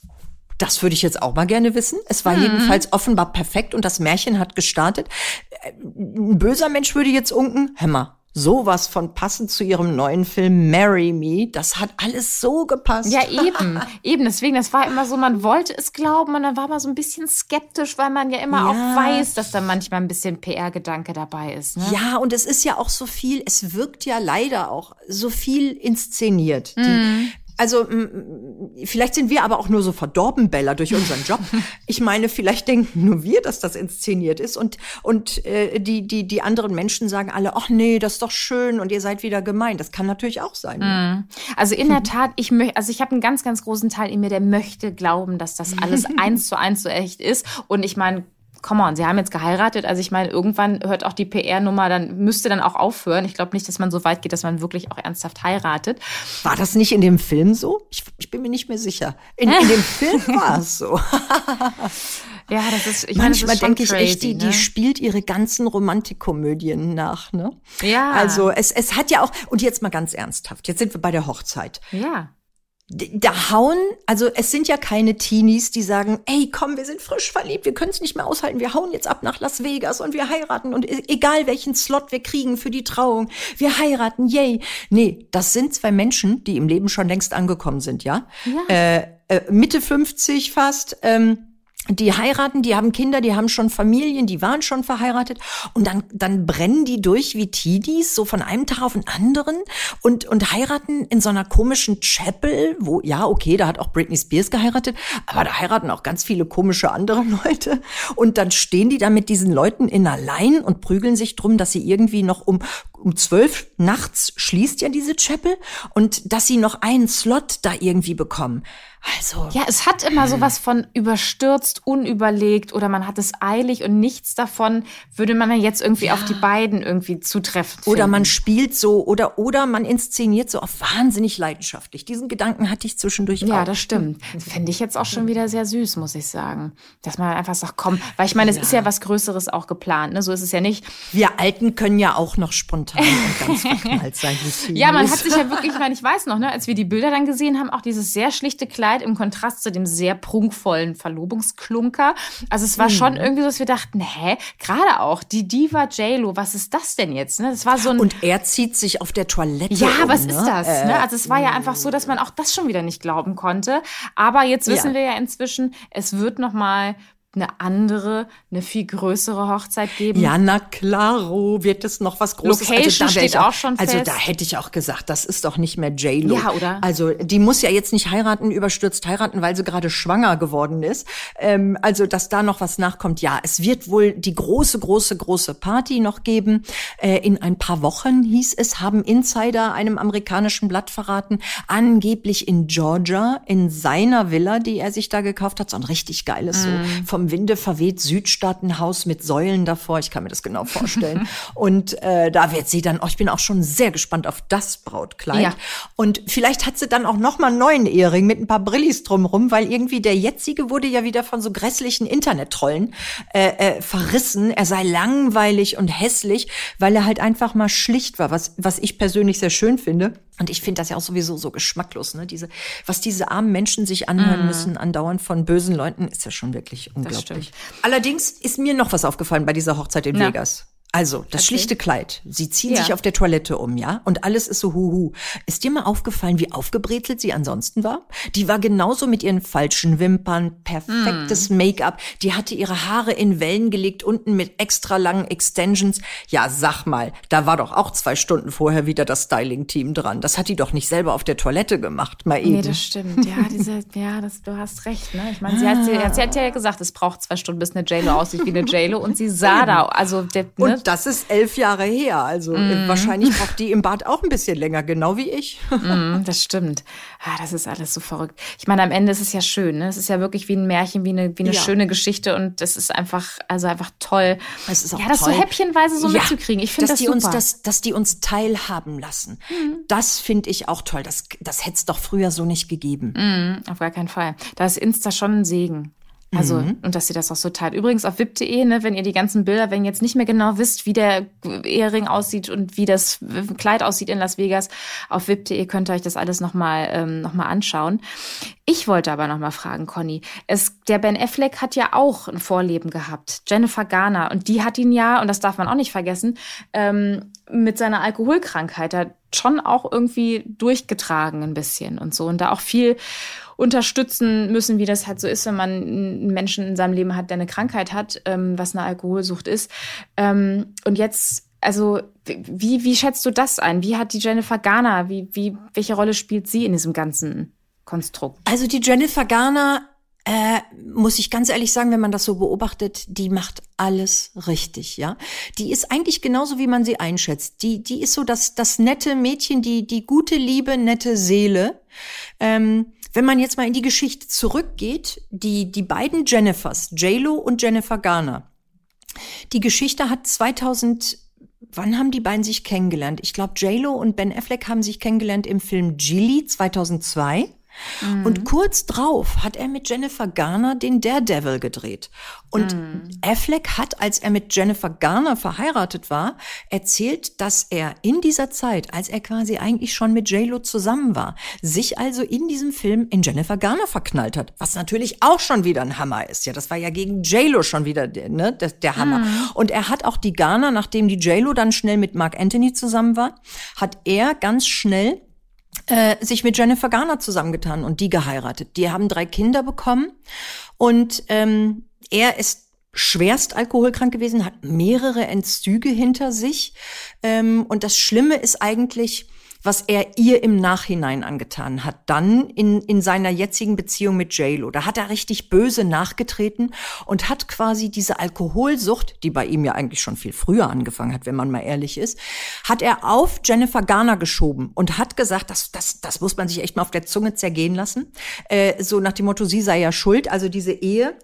das würde ich jetzt auch mal gerne wissen. Es war mhm. jedenfalls offenbar perfekt und das Märchen hat gestartet. Äh, ein böser Mensch würde jetzt unken, hör mal, sowas von passend zu ihrem neuen Film Marry Me. Das hat alles so gepasst. Ja, eben. <laughs> eben. Deswegen, das war immer so, man wollte es glauben und dann war man so ein bisschen skeptisch, weil man ja immer ja. auch weiß, dass da manchmal ein bisschen PR-Gedanke dabei ist. Ne? Ja, und es ist ja auch so viel, es wirkt ja leider auch so viel inszeniert. Mhm. Die, also vielleicht sind wir aber auch nur so verdorben, Bella, durch unseren Job. Ich meine, vielleicht denken nur wir, dass das inszeniert ist und und äh, die die die anderen Menschen sagen alle, ach nee, das ist doch schön und ihr seid wieder gemein. Das kann natürlich auch sein. Ne? Also in der Tat, ich möchte, also ich habe einen ganz ganz großen Teil in mir, der möchte glauben, dass das alles <laughs> eins zu eins so echt ist. Und ich meine, come on, sie haben jetzt geheiratet. Also ich meine, irgendwann hört auch die PR-Nummer, dann müsste dann auch aufhören. Ich glaube nicht, dass man so weit geht, dass man wirklich auch ernsthaft heiratet. War das nicht in dem Film so? Ich, ich bin mir nicht mehr sicher. In, in dem Film <laughs> war es so. ja, das ist, ich Manchmal denke ich echt, die, ne? die spielt ihre ganzen Romantikkomödien nach, ne? Ja. Also es, es hat ja auch, und jetzt mal ganz ernsthaft, jetzt sind wir bei der Hochzeit. Ja da hauen, also es sind ja keine Teenies, die sagen, ey, komm, wir sind frisch verliebt, wir können es nicht mehr aushalten, wir hauen jetzt ab nach Las Vegas und wir heiraten und e-, egal welchen Slot wir kriegen für die Trauung, wir heiraten, yay. Nee, das sind zwei Menschen, die im Leben schon längst angekommen sind, ja? ja. Äh, äh, Mitte 50 fast, ähm, die heiraten, die haben Kinder, die haben schon Familien, die waren schon verheiratet. Und dann, dann brennen die durch wie Tidis, so von einem Tag auf den anderen und, und heiraten in so einer komischen Chapel, wo, ja, okay, da hat auch Britney Spears geheiratet, aber da heiraten auch ganz viele komische andere <laughs> Leute. Und dann stehen die da mit diesen Leuten in allein und prügeln sich drum, dass sie irgendwie noch um, um zwölf nachts schließt ja diese Chapel und dass sie noch einen Slot da irgendwie bekommen. Also. Ja, es hat immer so was von überstürzt, unüberlegt oder man hat es eilig und nichts davon würde man ja jetzt irgendwie ja. auf die beiden irgendwie zutreffen. Finden. Oder man spielt so oder, oder man inszeniert so auf wahnsinnig leidenschaftlich. Diesen Gedanken hatte ich zwischendurch ja, auch. Ja, das stimmt. Fände ich jetzt auch schon wieder sehr süß, muss ich sagen. Dass man einfach sagt, komm, weil ich meine, es ja. ist ja was Größeres auch geplant, ne? So ist es ja nicht. Wir Alten können ja auch noch spontan und ganz verknallt sein. ja, man hat sich ja wirklich, ich meine, ich weiß noch, ne, als wir die Bilder dann gesehen haben, auch dieses sehr schlichte Kleid im Kontrast zu dem sehr prunkvollen Verlobungsklunker. Also es war mhm. schon irgendwie so, dass wir dachten, hä, gerade auch die Diva JLo, was ist das denn jetzt? Ne? Das war so ein Und er zieht sich auf der Toilette. Ja, um, was ne? ist das? Äh, ne? Also es war ja einfach so, dass man auch das schon wieder nicht glauben konnte. Aber jetzt wissen ja. wir ja inzwischen, es wird noch mal eine andere, eine viel größere Hochzeit geben? Ja, na klaro, wird es noch was Großes. Location also, steht auch, auch, schon also fest. Also da hätte ich auch gesagt, das ist doch nicht mehr J-Lo. Ja, oder? Also die muss ja jetzt nicht heiraten, überstürzt heiraten, weil sie gerade schwanger geworden ist. Ähm, also dass da noch was nachkommt, ja, es wird wohl die große, große, große Party noch geben. Äh, in ein paar Wochen hieß es, haben Insider einem amerikanischen Blatt verraten, angeblich in Georgia, in seiner Villa, die er sich da gekauft hat, so ein richtig geiles, mm. so vom Winde verweht Südstaatenhaus mit Säulen davor. Ich kann mir das genau vorstellen. <laughs> und äh, da wird sie dann, oh, ich bin auch schon sehr gespannt auf das Brautkleid. Ja. Und vielleicht hat sie dann auch noch mal einen neuen Ehering mit ein paar Brillis drumrum, weil irgendwie der jetzige wurde ja wieder von so grässlichen Internet-Trollen äh, äh, verrissen. Er sei langweilig und hässlich, weil er halt einfach mal schlicht war, was, was ich persönlich sehr schön finde. Und ich finde das ja auch sowieso so geschmacklos, ne? Diese, was diese armen Menschen sich anhören mm. müssen, andauernd von bösen Leuten, ist ja schon wirklich unglaublich. Allerdings ist mir noch was aufgefallen bei dieser Hochzeit in ja. Vegas. Also, das okay. schlichte Kleid. Sie ziehen ja. sich auf der Toilette um, ja? Und alles ist so huhu. Ist dir mal aufgefallen, wie aufgebrezelt sie ansonsten war? Die war genauso mit ihren falschen Wimpern, perfektes mm. Make-up. Die hatte ihre Haare in Wellen gelegt, unten mit extra langen Extensions. Ja, sag mal, da war doch auch zwei Stunden vorher wieder das Styling-Team dran. Das hat die doch nicht selber auf der Toilette gemacht, mal eben. Nee, das stimmt. Ja, diese, ja, das, du hast recht, ne? Ich meine, sie, hat, sie, sie hat ja gesagt, es braucht zwei Stunden, bis eine JLo aussieht wie eine JLo. Und sie sah da, also, der, ne? Das ist elf Jahre her. Also mm. wahrscheinlich braucht die im Bad auch ein bisschen länger, genau wie ich. Mm, das stimmt. Ah, das ist alles so verrückt. Ich meine, am Ende ist es ja schön. Ne? Es ist ja wirklich wie ein Märchen, wie eine, wie eine ja. schöne Geschichte und das ist einfach, also einfach toll. Es ist auch ja, das toll. so häppchenweise so ja, mitzukriegen. Ich finde das die super. uns das, dass die uns teilhaben lassen. Mhm. Das finde ich auch toll. Das, das hätte es doch früher so nicht gegeben. Mhm, auf gar keinen Fall. Da ist Insta schon ein Segen. Also, mhm. und dass sie das auch so teilt. Übrigens auf wip.de, ne, wenn ihr die ganzen Bilder, wenn ihr jetzt nicht mehr genau wisst, wie der Ehering aussieht und wie das Kleid aussieht in Las Vegas, auf wip.de könnt ihr euch das alles nochmal ähm, noch anschauen. Ich wollte aber nochmal fragen, Conny. Es, der Ben Affleck hat ja auch ein Vorleben gehabt. Jennifer Garner. Und die hat ihn ja, und das darf man auch nicht vergessen, ähm, mit seiner Alkoholkrankheit da schon auch irgendwie durchgetragen ein bisschen und so. Und da auch viel unterstützen müssen, wie das halt so ist, wenn man einen Menschen in seinem Leben hat, der eine Krankheit hat, ähm, was eine Alkoholsucht ist. Ähm, und jetzt, also wie, wie schätzt du das ein? Wie hat die Jennifer Garner, wie, wie, welche Rolle spielt sie in diesem ganzen Konstrukt? Also die Jennifer Garner äh, muss ich ganz ehrlich sagen, wenn man das so beobachtet, die macht alles richtig, ja. Die ist eigentlich genauso, wie man sie einschätzt. Die, die ist so das, das nette Mädchen, die, die gute, liebe, nette Seele. Ähm, wenn man jetzt mal in die Geschichte zurückgeht, die, die beiden Jennifers, JLo und Jennifer Garner, die Geschichte hat 2000, wann haben die beiden sich kennengelernt? Ich glaube, JLo und Ben Affleck haben sich kennengelernt im Film Gilly 2002. Mhm. Und kurz drauf hat er mit Jennifer Garner den Daredevil gedreht. Und mhm. Affleck hat, als er mit Jennifer Garner verheiratet war, erzählt, dass er in dieser Zeit, als er quasi eigentlich schon mit JLo zusammen war, sich also in diesem Film in Jennifer Garner verknallt hat. Was natürlich auch schon wieder ein Hammer ist. Ja, das war ja gegen JLo schon wieder ne, der, der Hammer. Mhm. Und er hat auch die Garner, nachdem die JLo dann schnell mit Mark Anthony zusammen war, hat er ganz schnell äh, sich mit Jennifer Garner zusammengetan und die geheiratet. Die haben drei Kinder bekommen und ähm, er ist schwerst alkoholkrank gewesen, hat mehrere Entzüge hinter sich. Ähm, und das Schlimme ist eigentlich, was er ihr im Nachhinein angetan hat, dann in, in seiner jetzigen Beziehung mit JLo. Da hat er richtig böse nachgetreten und hat quasi diese Alkoholsucht, die bei ihm ja eigentlich schon viel früher angefangen hat, wenn man mal ehrlich ist, hat er auf Jennifer Garner geschoben und hat gesagt, das, das, das muss man sich echt mal auf der Zunge zergehen lassen. Äh, so nach dem Motto, sie sei ja schuld. Also diese Ehe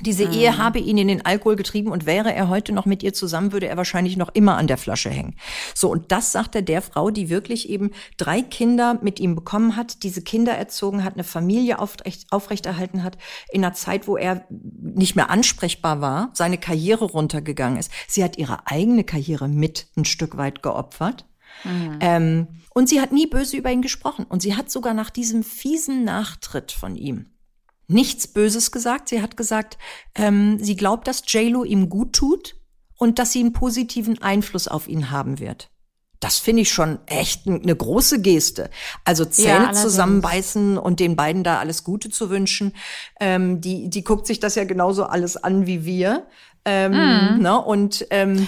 diese mhm. Ehe habe ihn in den Alkohol getrieben und wäre er heute noch mit ihr zusammen, würde er wahrscheinlich noch immer an der Flasche hängen. So, und das sagt er der Frau, die wirklich eben drei Kinder mit ihm bekommen hat, diese Kinder erzogen hat, eine Familie aufrecht, aufrechterhalten hat, in einer Zeit, wo er nicht mehr ansprechbar war, seine Karriere runtergegangen ist. Sie hat ihre eigene Karriere mit ein Stück weit geopfert. Mhm. Ähm, und sie hat nie böse über ihn gesprochen. Und sie hat sogar nach diesem fiesen Nachtritt von ihm nichts Böses gesagt. Sie hat gesagt, ähm, sie glaubt, dass JLo ihm gut tut und dass sie einen positiven Einfluss auf ihn haben wird. Das finde ich schon echt eine große Geste. Also Zähne ja, zusammenbeißen und den beiden da alles Gute zu wünschen. Ähm, die, die guckt sich das ja genauso alles an wie wir. Ähm, mm. ne? Und ähm,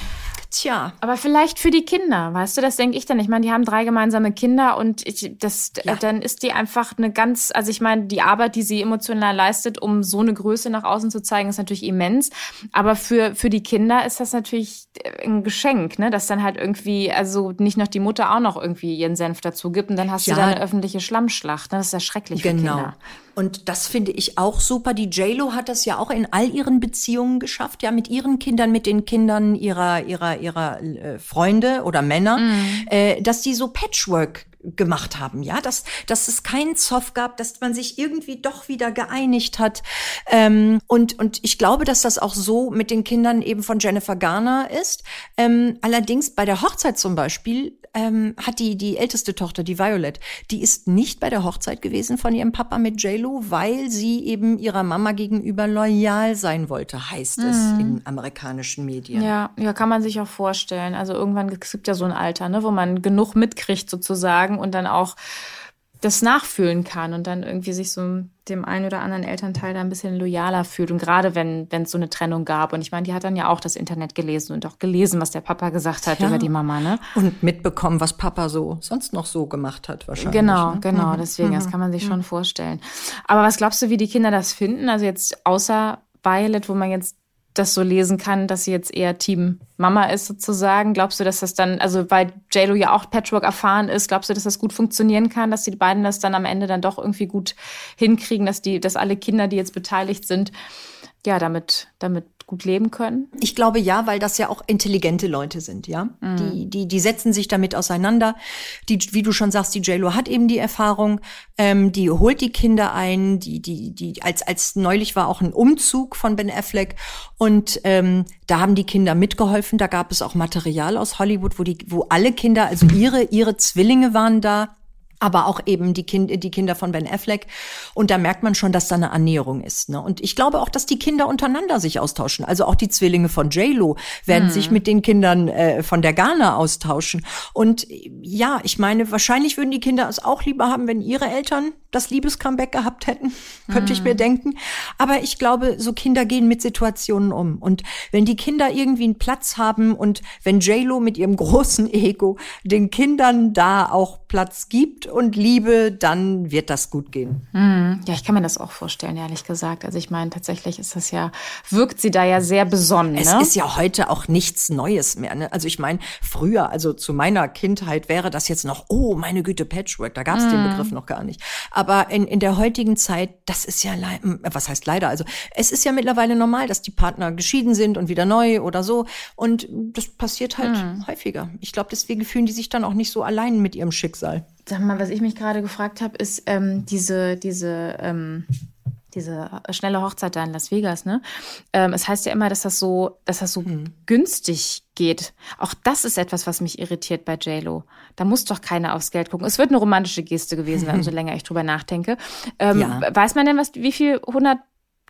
Tja. Aber vielleicht für die Kinder, weißt du, das denke ich dann. Ich meine, die haben drei gemeinsame Kinder und ich, das, ja. dann ist die einfach eine ganz, also ich meine, die Arbeit, die sie emotional leistet, um so eine Größe nach außen zu zeigen, ist natürlich immens. Aber für, für die Kinder ist das natürlich ein Geschenk, ne, dass dann halt irgendwie, also nicht noch die Mutter auch noch irgendwie ihren Senf dazu gibt und dann hast ja. du da eine öffentliche Schlammschlacht. Ne? Das ist ja schrecklich genau. für Kinder. Und das finde ich auch super. Die JLo hat das ja auch in all ihren Beziehungen geschafft, ja, mit ihren Kindern, mit den Kindern ihrer, ihrer, ihrer äh, Freunde oder Männer, mhm. äh, dass die so Patchwork gemacht haben, ja, dass, dass es keinen Zoff gab, dass man sich irgendwie doch wieder geeinigt hat. Ähm, und, und ich glaube, dass das auch so mit den Kindern eben von Jennifer Garner ist. Ähm, allerdings bei der Hochzeit zum Beispiel ähm, hat die, die älteste Tochter, die Violet, die ist nicht bei der Hochzeit gewesen von ihrem Papa mit JLo, weil sie eben ihrer Mama gegenüber loyal sein wollte, heißt mhm. es in amerikanischen Medien. Ja, ja, kann man sich auch vorstellen. Also irgendwann es gibt ja so ein Alter, ne, wo man genug mitkriegt sozusagen und dann auch das nachfühlen kann und dann irgendwie sich so dem einen oder anderen Elternteil da ein bisschen loyaler fühlt. Und gerade wenn es so eine Trennung gab. Und ich meine, die hat dann ja auch das Internet gelesen und auch gelesen, was der Papa gesagt hat ja. über die Mama, ne? Und mitbekommen, was Papa so sonst noch so gemacht hat, wahrscheinlich. Genau, ne? genau. Mhm. Deswegen, mhm. das kann man sich mhm. schon vorstellen. Aber was glaubst du, wie die Kinder das finden? Also jetzt außer Violet, wo man jetzt das so lesen kann, dass sie jetzt eher Team Mama ist sozusagen. Glaubst du, dass das dann, also weil JLo ja auch Patchwork erfahren ist, glaubst du, dass das gut funktionieren kann, dass die beiden das dann am Ende dann doch irgendwie gut hinkriegen, dass die, dass alle Kinder, die jetzt beteiligt sind, ja, damit, damit gut leben können? Ich glaube ja, weil das ja auch intelligente Leute sind, ja. Mhm. Die, die, die setzen sich damit auseinander. Die, wie du schon sagst, die JLo hat eben die Erfahrung, ähm, die holt die Kinder ein, die, die, die, als, als neulich war auch ein Umzug von Ben Affleck und ähm, da haben die Kinder mitgeholfen. Da gab es auch Material aus Hollywood, wo die, wo alle Kinder, also ihre, ihre Zwillinge waren da aber auch eben die, kind, die Kinder von Ben Affleck. Und da merkt man schon, dass da eine Annäherung ist. Ne? Und ich glaube auch, dass die Kinder untereinander sich austauschen. Also auch die Zwillinge von J-Lo werden mhm. sich mit den Kindern äh, von der Ghana austauschen. Und ja, ich meine, wahrscheinlich würden die Kinder es auch lieber haben, wenn ihre Eltern das Liebescomeback gehabt hätten, <laughs> könnte mhm. ich mir denken. Aber ich glaube, so Kinder gehen mit Situationen um. Und wenn die Kinder irgendwie einen Platz haben und wenn J-Lo mit ihrem <laughs> großen Ego den Kindern da auch Platz gibt und Liebe, dann wird das gut gehen. Mhm. Ja, ich kann mir das auch vorstellen, ehrlich gesagt. Also ich meine, tatsächlich ist das ja, wirkt sie da ja sehr besonnen. Es ne? ist ja heute auch nichts Neues mehr. Ne? Also ich meine, früher, also zu meiner Kindheit wäre das jetzt noch, oh, meine Güte, Patchwork, da gab es mhm. den Begriff noch gar nicht. Aber in, in der heutigen Zeit, das ist ja, was heißt leider, also es ist ja mittlerweile normal, dass die Partner geschieden sind und wieder neu oder so. Und das passiert halt mhm. häufiger. Ich glaube, deswegen fühlen die sich dann auch nicht so allein mit ihrem Schicksal. Sag mal, was ich mich gerade gefragt habe, ist ähm, diese, diese, ähm, diese schnelle Hochzeit da in Las Vegas, ne? Ähm, es heißt ja immer, dass das so, dass das so hm. günstig geht. Auch das ist etwas, was mich irritiert bei JLo. Da muss doch keiner aufs Geld gucken. Es wird eine romantische Geste gewesen sein, <laughs> umso länger ich drüber nachdenke. Ähm, ja. Weiß man denn, was, wie viel 100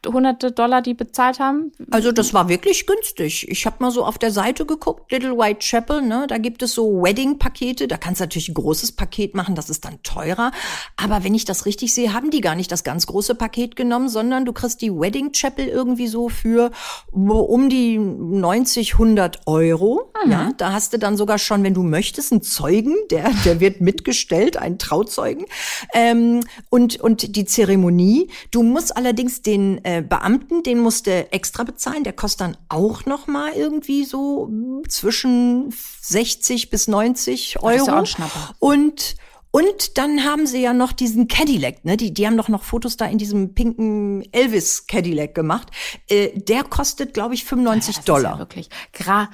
hunderte Dollar die bezahlt haben? Also das war wirklich günstig. Ich habe mal so auf der Seite geguckt, Little White Chapel, ne, da gibt es so Wedding-Pakete. Da kannst du natürlich ein großes Paket machen, das ist dann teurer. Aber wenn ich das richtig sehe, haben die gar nicht das ganz große Paket genommen, sondern du kriegst die Wedding Chapel irgendwie so für um die 90, 100 Euro. Mhm. Ja, da hast du dann sogar schon, wenn du möchtest, einen Zeugen, der, der wird mitgestellt, einen Trauzeugen. Ähm, und, und die Zeremonie. Du musst allerdings den äh, Beamten, den musst du extra bezahlen. Der kostet dann auch noch mal irgendwie so zwischen 60 bis 90 Euro. Das ist ja. Und und dann haben sie ja noch diesen Cadillac, ne? Die, die haben doch noch Fotos da in diesem pinken Elvis Cadillac gemacht. Äh, der kostet, glaube ich, 95 ja, Dollar. Ist ja wirklich. Gra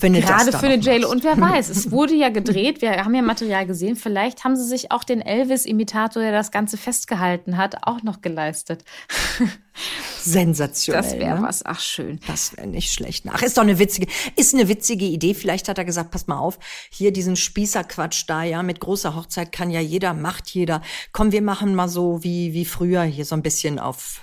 Gerade für den JLo. Und wer <laughs> weiß, es wurde ja gedreht, wir haben ja Material gesehen. Vielleicht haben sie sich auch den Elvis-Imitator, der das Ganze festgehalten hat, auch noch geleistet. <laughs> Sensationell. Das wäre ne? was. Ach, schön. Das wäre nicht schlecht. Ach, ist doch eine witzige, ist eine witzige Idee. Vielleicht hat er gesagt, pass mal auf, hier diesen Spießerquatsch da, ja, mit großer Hochzeit kann ja jeder, macht jeder. Komm, wir machen mal so wie, wie früher hier so ein bisschen auf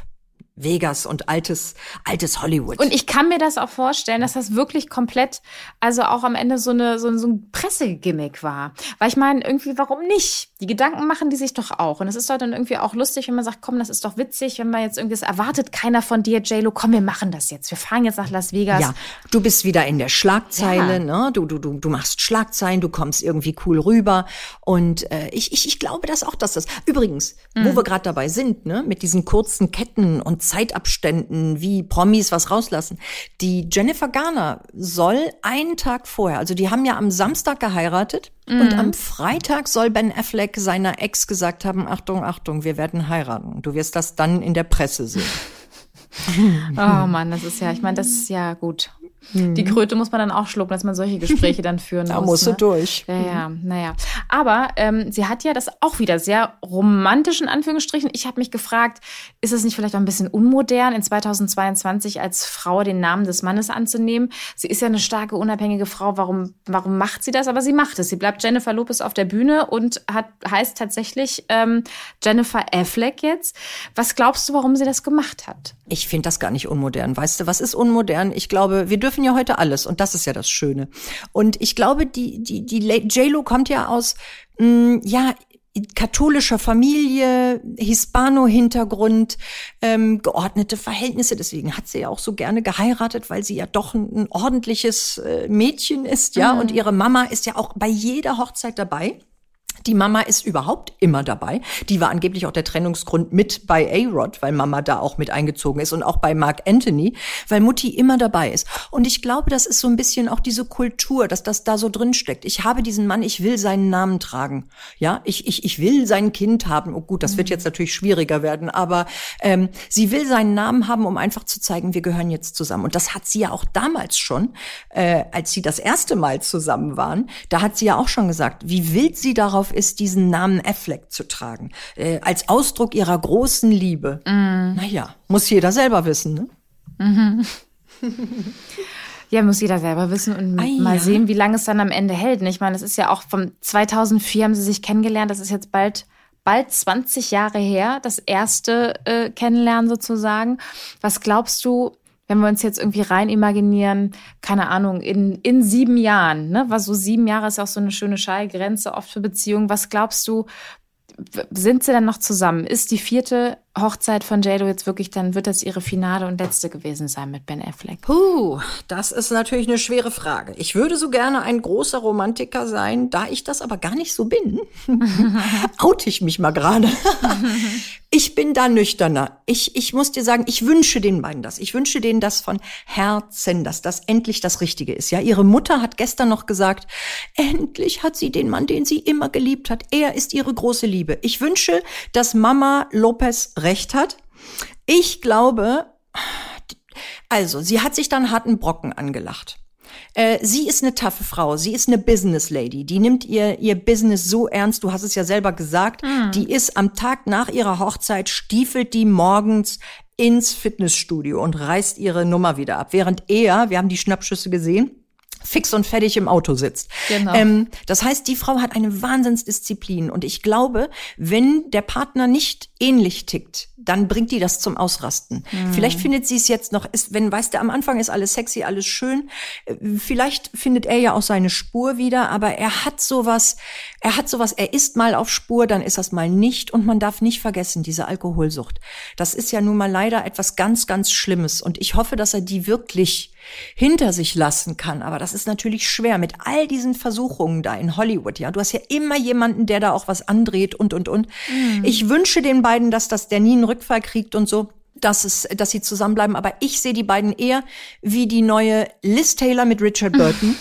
Vegas und altes, altes Hollywood. Und ich kann mir das auch vorstellen, dass das wirklich komplett, also auch am Ende so eine, so, so ein Pressegimmick war. Weil ich meine, irgendwie, warum nicht? Die Gedanken machen die sich doch auch. Und es ist doch dann irgendwie auch lustig, wenn man sagt, komm, das ist doch witzig, wenn man jetzt irgendwie, es erwartet keiner von dir, JLo, komm, wir machen das jetzt. Wir fahren jetzt nach Las Vegas. Ja, du bist wieder in der Schlagzeile, ja. ne? Du, du, du, du machst Schlagzeilen, du kommst irgendwie cool rüber. Und äh, ich, ich, ich glaube das auch, dass das. Übrigens, mhm. wo wir gerade dabei sind, ne, mit diesen kurzen Ketten und Zeitabständen, wie Promis was rauslassen. Die Jennifer Garner soll einen Tag vorher, also die haben ja am Samstag geheiratet mhm. und am Freitag soll Ben Affleck seiner Ex gesagt haben, Achtung, Achtung, wir werden heiraten. Du wirst das dann in der Presse sehen. <laughs> <laughs> oh Mann, das ist ja, ich meine, das ist ja gut. Die mhm. Kröte muss man dann auch schlucken, dass man solche Gespräche dann führen <laughs> da muss. Da musst ne? du durch. Ja, ja, naja. Aber ähm, sie hat ja das auch wieder sehr romantisch in Anführungsstrichen. Ich habe mich gefragt, ist es nicht vielleicht auch ein bisschen unmodern, in 2022 als Frau den Namen des Mannes anzunehmen? Sie ist ja eine starke, unabhängige Frau. Warum, warum macht sie das? Aber sie macht es. Sie bleibt Jennifer Lopez auf der Bühne und hat, heißt tatsächlich ähm, Jennifer Affleck jetzt. Was glaubst du, warum sie das gemacht hat? Ich finde das gar nicht unmodern. Weißt du, was ist unmodern? Ich glaube, wir dürfen ja heute alles und das ist ja das Schöne. Und ich glaube, die, die, die JLo kommt ja aus, mh, mm, ja, katholischer Familie, Hispano-Hintergrund, ähm, geordnete Verhältnisse. Deswegen hat sie ja auch so gerne geheiratet, weil sie ja doch ein, ein ordentliches äh, Mädchen ist, ja. Mhm. Und ihre Mama ist ja auch bei jeder Hochzeit dabei. Die Mama ist überhaupt immer dabei. Die war angeblich auch der Trennungsgrund mit bei A-Rod, weil Mama da auch mit eingezogen ist und auch bei Mark Anthony, weil Mutti immer dabei ist. Und ich glaube, das ist so ein bisschen auch diese Kultur, dass das da so drin steckt. Ich habe diesen Mann, ich will seinen Namen tragen. Ja, ich, ich, ich will sein Kind haben. Oh gut, das wird jetzt natürlich schwieriger werden, aber ähm, sie will seinen Namen haben, um einfach zu zeigen, wir gehören jetzt zusammen. Und das hat sie ja auch damals schon, äh, als sie das erste Mal zusammen waren, da hat sie ja auch schon gesagt, wie wild sie darauf ist, diesen Namen Affleck zu tragen. Äh, als Ausdruck ihrer großen Liebe. Mm. Naja, muss jeder selber wissen, ne? Mhm. <laughs> Ja, muss jeder selber wissen und ah, mal ja. sehen, wie lange es dann am Ende hält. Ich meine, es ist ja auch vom 2004 haben sie sich kennengelernt. Das ist jetzt bald bald 20 Jahre her, das erste äh, Kennenlernen sozusagen. Was glaubst du, wenn wir uns jetzt irgendwie rein imaginieren, keine Ahnung, in, in sieben Jahren, ne, was so sieben Jahre ist auch so eine schöne Schallgrenze oft für Beziehungen. Was glaubst du, sind sie dann noch zusammen? Ist die vierte Hochzeit von JLo jetzt wirklich, dann wird das ihre Finale und letzte gewesen sein mit Ben Affleck? Puh, das ist natürlich eine schwere Frage. Ich würde so gerne ein großer Romantiker sein, da ich das aber gar nicht so bin. <laughs> oute ich mich mal gerade. ich bin da nüchterner. Ich, ich muss dir sagen, ich wünsche den beiden das. Ich wünsche denen das von Herzen, dass das endlich das Richtige ist. Ja, ihre Mutter hat gestern noch gesagt, endlich hat sie den Mann, den sie immer geliebt hat. Er ist ihre große Liebe. Ich wünsche, dass Mama Lopez recht hat. Ich glaube, also, sie hat sich dann harten Brocken angelacht. Äh, sie ist eine taffe Frau, sie ist eine Business Lady, die nimmt ihr, ihr Business so ernst, du hast es ja selber gesagt, mhm. die ist am Tag nach ihrer Hochzeit, stiefelt die morgens ins Fitnessstudio und reißt ihre Nummer wieder ab. Während er, wir haben die Schnappschüsse gesehen, fix und fertig im Auto sitzt. Genau. Ähm, das heißt, die Frau hat eine Wahnsinnsdisziplin. Und ich glaube, wenn der Partner nicht ähnlich tickt, dann bringt die das zum Ausrasten. Mhm. Vielleicht findet sie es jetzt noch, ist, wenn, weißt du, am Anfang ist alles sexy, alles schön. Äh, vielleicht findet er ja auch seine Spur wieder, aber er hat sowas, er hat sowas, er ist mal auf Spur, dann ist das mal nicht. Und man darf nicht vergessen, diese Alkoholsucht. Das ist ja nun mal leider etwas ganz, ganz Schlimmes. Und ich hoffe, dass er die wirklich hinter sich lassen kann. Aber das ist natürlich schwer mit all diesen Versuchungen da in Hollywood. Ja, du hast ja immer jemanden, der da auch was andreht und, und, und. Mhm. Ich wünsche den beiden, dass das der nie einen Rückfall kriegt und so dass es, dass sie zusammenbleiben. Aber ich sehe die beiden eher wie die neue Liz Taylor mit Richard <laughs> Burton.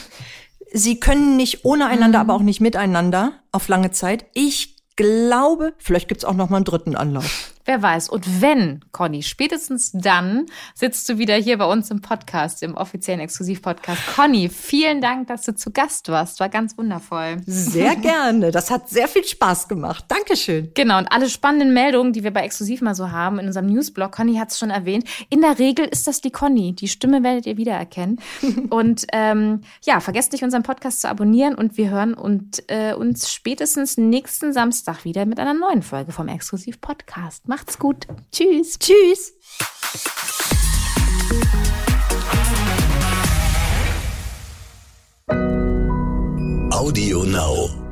sie können nicht ohne einander, mhm. aber auch nicht miteinander auf lange Zeit. Ich glaube, vielleicht gibt's auch noch mal einen dritten Anlauf. Wer weiß. Und wenn, Conny, spätestens dann sitzt du wieder hier bei uns im Podcast, im offiziellen Exklusiv-Podcast. Conny, vielen Dank, dass du zu Gast warst. War ganz wundervoll. Sehr <laughs> gerne. Das hat sehr viel Spaß gemacht. Dankeschön. Genau. Und alle spannenden Meldungen, die wir bei Exklusiv mal so haben in unserem Newsblog, Conny hat es schon erwähnt. In der Regel ist das die Conny. Die Stimme werdet ihr wiedererkennen. <laughs> und ähm, ja, vergesst nicht, unseren Podcast zu abonnieren und wir hören und, äh, uns spätestens nächsten Samstag wieder mit einer neuen Folge vom Exklusiv-Podcast. Macht's gut. Tschüss. Tschüss. Audio Now.